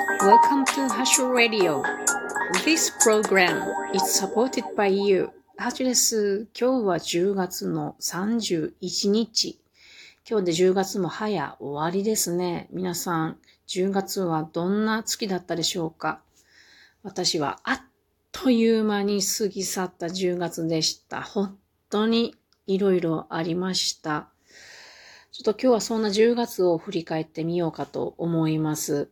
Welcome to Hashu Radio. This program is supported by you. ハチです。今日は10月の31日。今日で10月も早終わりですね。皆さん、10月はどんな月だったでしょうか？私はあっという間に過ぎ去った10月でした。本当にいろいろありました。ちょっと今日はそんな10月を振り返ってみようかと思います。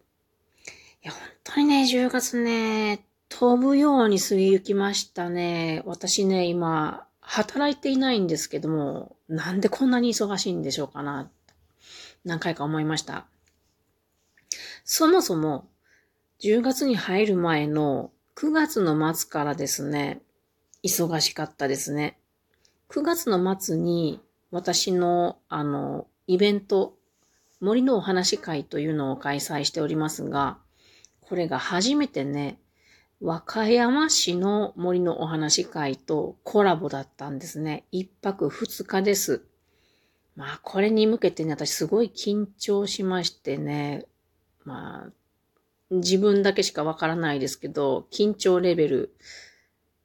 いや、本当にね、10月ね、飛ぶように過ぎ行きましたね。私ね、今、働いていないんですけども、なんでこんなに忙しいんでしょうかな、何回か思いました。そもそも、10月に入る前の9月の末からですね、忙しかったですね。9月の末に私の、あの、イベント、森のお話会というのを開催しておりますが、これが初めてね、和歌山市の森のお話会とコラボだったんですね。一泊二日です。まあ、これに向けてね、私すごい緊張しましてね、まあ、自分だけしかわからないですけど、緊張レベル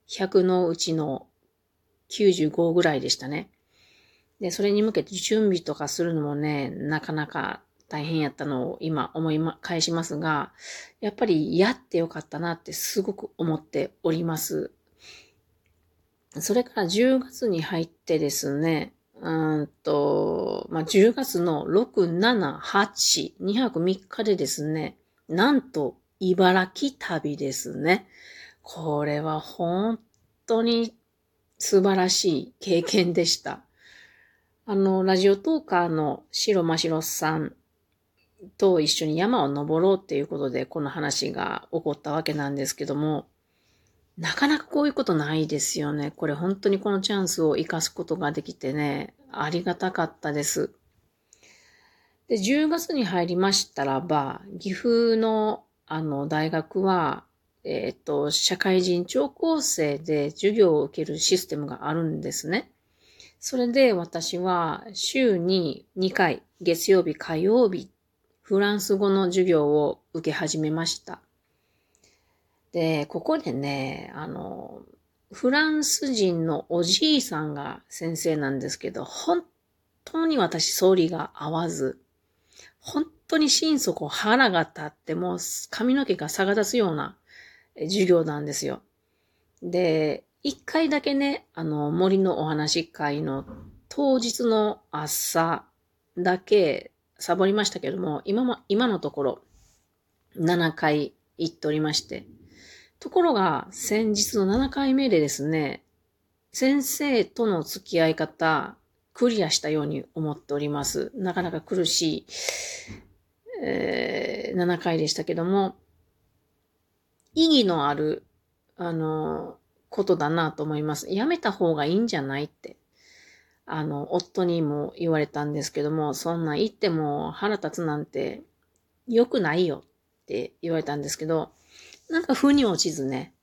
100のうちの95ぐらいでしたね。で、それに向けて準備とかするのもね、なかなか大変やったのを今思い返しますが、やっぱりやってよかったなってすごく思っております。それから10月に入ってですね、うんと、まあ、10月の6、7、8、2泊3日でですね、なんと茨城旅ですね。これは本当に素晴らしい経験でした。あの、ラジオトーカーの白真白さんと一緒に山を登ろうっていうことでこの話が起こったわけなんですけども、なかなかこういうことないですよね。これ本当にこのチャンスを活かすことができてね、ありがたかったです。で、10月に入りましたらば、岐阜のあの大学は、えっ、と、社会人聴講生で授業を受けるシステムがあるんですね。それで私は週に2回、月曜日、火曜日、フランス語の授業を受け始めました。で、ここでね、あの、フランス人のおじいさんが先生なんですけど、本当に私、総理が合わず、本当に心底腹が立って、もう髪の毛が逆立つような授業なんですよ。で、一回だけね、あの、森のお話会の当日の朝だけサボりましたけども、今も、今のところ7回行っておりまして、ところが先日の7回目でですね、先生との付き合い方、クリアしたように思っております。なかなか苦しい、えー、7回でしたけども、意義のある、あの、ことだなと思います。やめた方がいいんじゃないって。あの、夫にも言われたんですけども、そんな言っても腹立つなんて良くないよって言われたんですけど、なんか腑に落ちずね、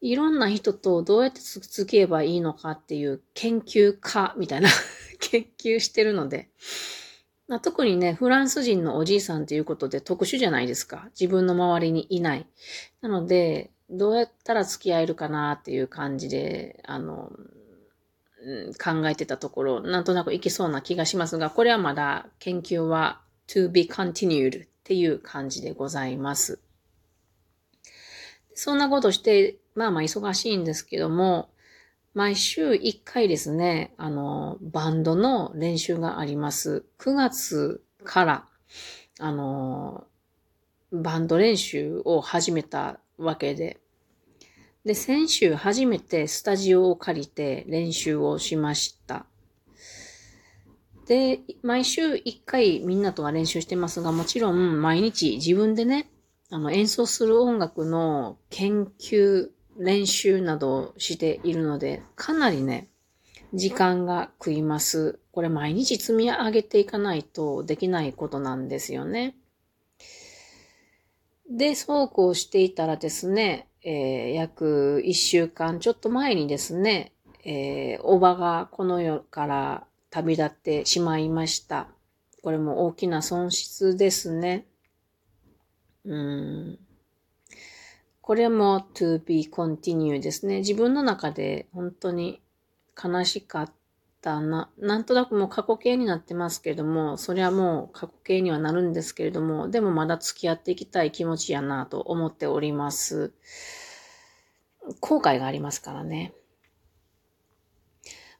いろんな人とどうやってつつけばいいのかっていう研究家みたいな 研究してるので、まあ、特にね、フランス人のおじいさんということで特殊じゃないですか。自分の周りにいない。なので、どうやったら付き合えるかなっていう感じで、あの、考えてたところ、なんとなくいけそうな気がしますが、これはまだ研究は to be continued っていう感じでございます。そんなことして、まあまあ忙しいんですけども、毎週1回ですね、あの、バンドの練習があります。9月から、あの、バンド練習を始めたわけで。で、先週初めてスタジオを借りて練習をしました。で、毎週1回みんなとは練習してますが、もちろん毎日自分でね、あの演奏する音楽の研究、練習などをしているので、かなりね、時間が食います。これ毎日積み上げていかないとできないことなんですよね。で、そうこうしていたらですね、えー、約一週間ちょっと前にですね、えー、おばがこの世から旅立ってしまいました。これも大きな損失ですね。うん。これも to be continue ですね。自分の中で本当に悲しかったな。なんとなくもう過去形になってますけれども、それはもう過去形にはなるんですけれども、でもまだ付き合っていきたい気持ちやなと思っております。後悔がありますからね。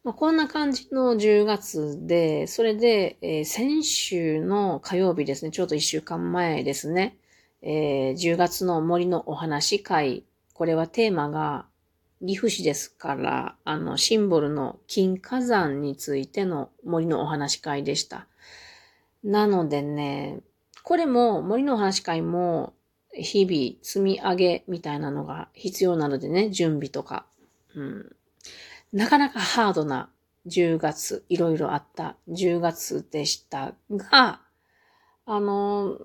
まあ、こんな感じの10月で、それで、えー先週の火曜日ですね、ちょうど1週間前ですね、えー10月の森のお話会、これはテーマが岐阜市ですから、あの、シンボルの金火山についての森のお話会でした。なのでね、これも森のお話会も日々積み上げみたいなのが必要なのでね、準備とか。うん、なかなかハードな10月、いろいろあった10月でしたが、あの、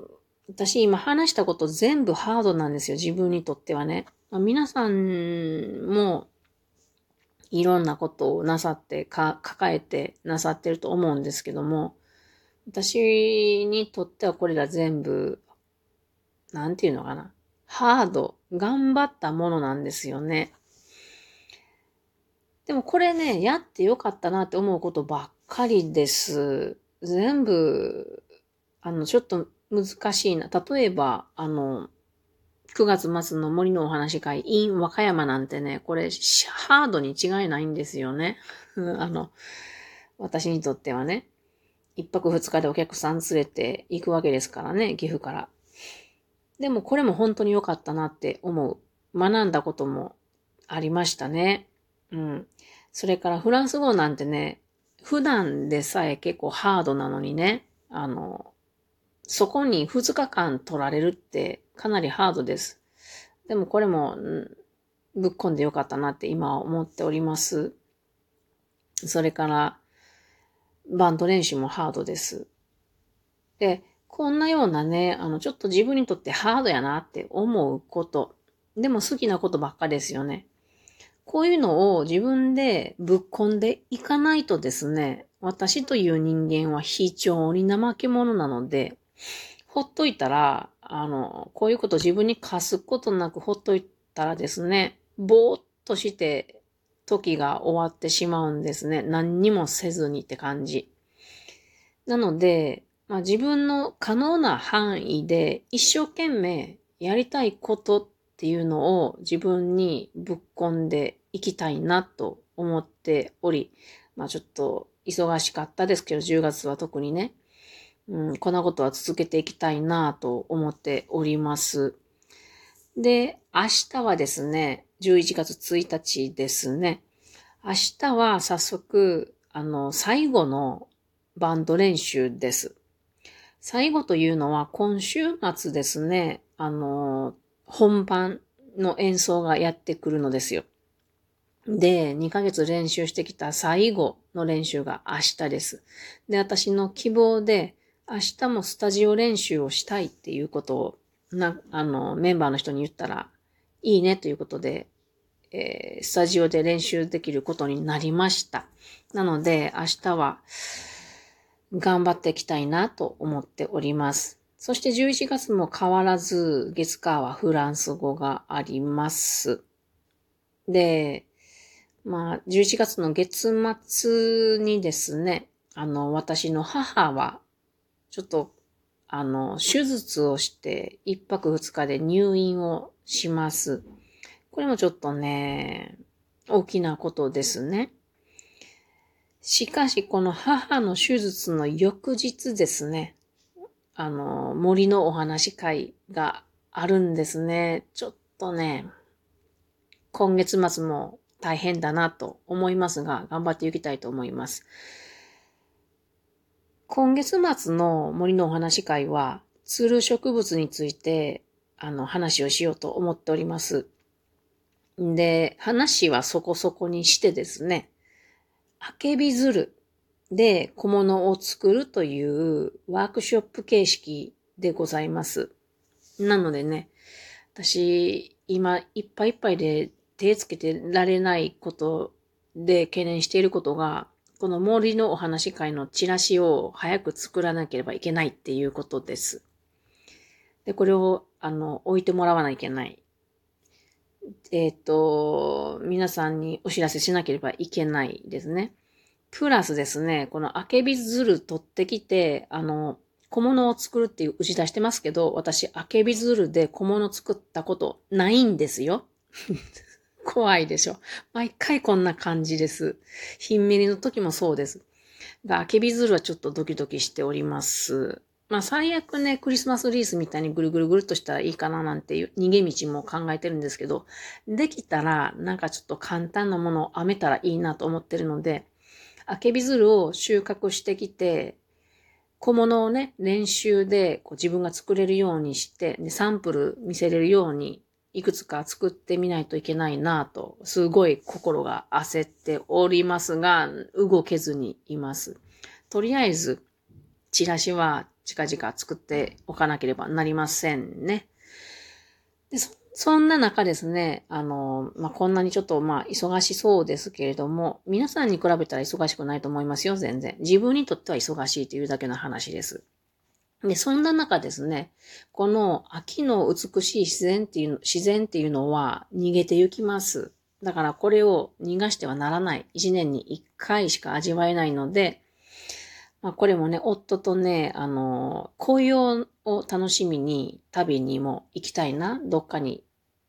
私今話したこと全部ハードなんですよ、自分にとってはね。まあ皆さんもいろんなことをなさってか、抱えてなさってると思うんですけども、私にとってはこれら全部、なんていうのかな。ハード、頑張ったものなんですよね。でもこれね、やってよかったなって思うことばっかりです。全部、あの、ちょっと難しいな。例えば、あの、9月末の森のお話会 in 和歌山なんてね、これハードに違いないんですよね。あの、私にとってはね。一泊二日でお客さん連れて行くわけですからね、岐阜から。でもこれも本当に良かったなって思う。学んだこともありましたね。うん。それからフランス語なんてね、普段でさえ結構ハードなのにね、あの、そこに2日間取られるってかなりハードです。でもこれも、ぶっ込んでよかったなって今思っております。それから、バンド練習もハードです。で、こんなようなね、あの、ちょっと自分にとってハードやなって思うこと。でも好きなことばっかですよね。こういうのを自分でぶっ込んでいかないとですね、私という人間は非常に怠け者なので、ほっといたら、あの、こういうこと自分に課すことなくほっといたらですね、ぼーっとして時が終わってしまうんですね。何にもせずにって感じ。なので、まあ、自分の可能な範囲で一生懸命やりたいことっていうのを自分にぶっ込んでいきたいなと思っており、まあちょっと忙しかったですけど、10月は特にね、うん、こんなことは続けていきたいなと思っております。で、明日はですね、11月1日ですね。明日は早速、あの、最後のバンド練習です。最後というのは今週末ですね、あの、本番の演奏がやってくるのですよ。で、2ヶ月練習してきた最後の練習が明日です。で、私の希望で、明日もスタジオ練習をしたいっていうことを、な、あの、メンバーの人に言ったら、いいねということで、えースタジオで練習できることになりました。なので、明日は頑張っていきたいなと思っております。そして11月も変わらず、月火はフランス語があります。で、まあ、11月の月末にですね、あの、私の母は、ちょっと、あの、手術をして、一泊二日で入院をします。これもちょっとね、大きなことですね。しかし、この母の手術の翌日ですね、あの、森のお話会があるんですね。ちょっとね、今月末も大変だなと思いますが、頑張っていきたいと思います。今月末の森のお話会は、ツル植物について、あの、話をしようと思っております。で、話はそこそこにしてですね、あけび鶴で小物を作るというワークショップ形式でございます。なのでね、私、今いっぱいいっぱいで手つけてられないことで懸念していることが、この森のお話会のチラシを早く作らなければいけないっていうことです。で、これを、あの、置いてもらわないといけない。えっ、と、皆さんにお知らせしなければいけないですね。プラスですね、このあけび鶴取ってきて、あの、小物を作るっていう打ち出してますけど、私、あけび鶴で小物作ったことないんですよ。怖いでしょ。毎回こんな感じです。ひんめりの時もそうです。が、あけび鶴はちょっとドキドキしております。まあ最悪ね、クリスマスリースみたいにぐるぐるぐるっとしたらいいかななんていう逃げ道も考えてるんですけど、できたらなんかちょっと簡単なものを編めたらいいなと思ってるので、あけび鶴を収穫してきて、小物をね、練習でこう自分が作れるようにして、で、サンプル見せれるように、いくつか作ってみないといけないなと、すごい心が焦っておりますが、動けずにいます。とりあえず、チラシは近々作っておかなければなりませんね。でそそんな中ですね、あの、まあ、こんなにちょっとま忙しそうですけれども、皆さんに比べたら忙しくないと思いますよ、全然。自分にとっては忙しいというだけの話です。で、そんな中ですね、この秋の美しい自然っていう、自然っていうのは逃げてゆきます。だからこれを逃がしてはならない。一年に一回しか味わえないので、まあ、これもね、夫とね、あの、紅葉を楽しみに旅にも行きたいな、どっかに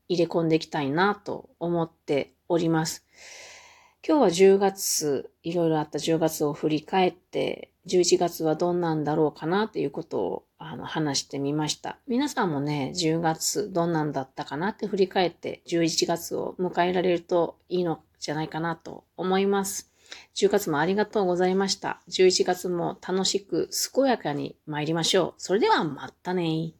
入れ込んでいきたいなと思っております。今日は10月、いろいろあった10月を振り返って、11月はどんなんだろうかなっていうことをあの話してみました。皆さんもね、10月どんなんだったかなって振り返って11月を迎えられるといいのじゃないかなと思います。10月もありがとうございました。11月も楽しく健やかに参りましょう。それではまたね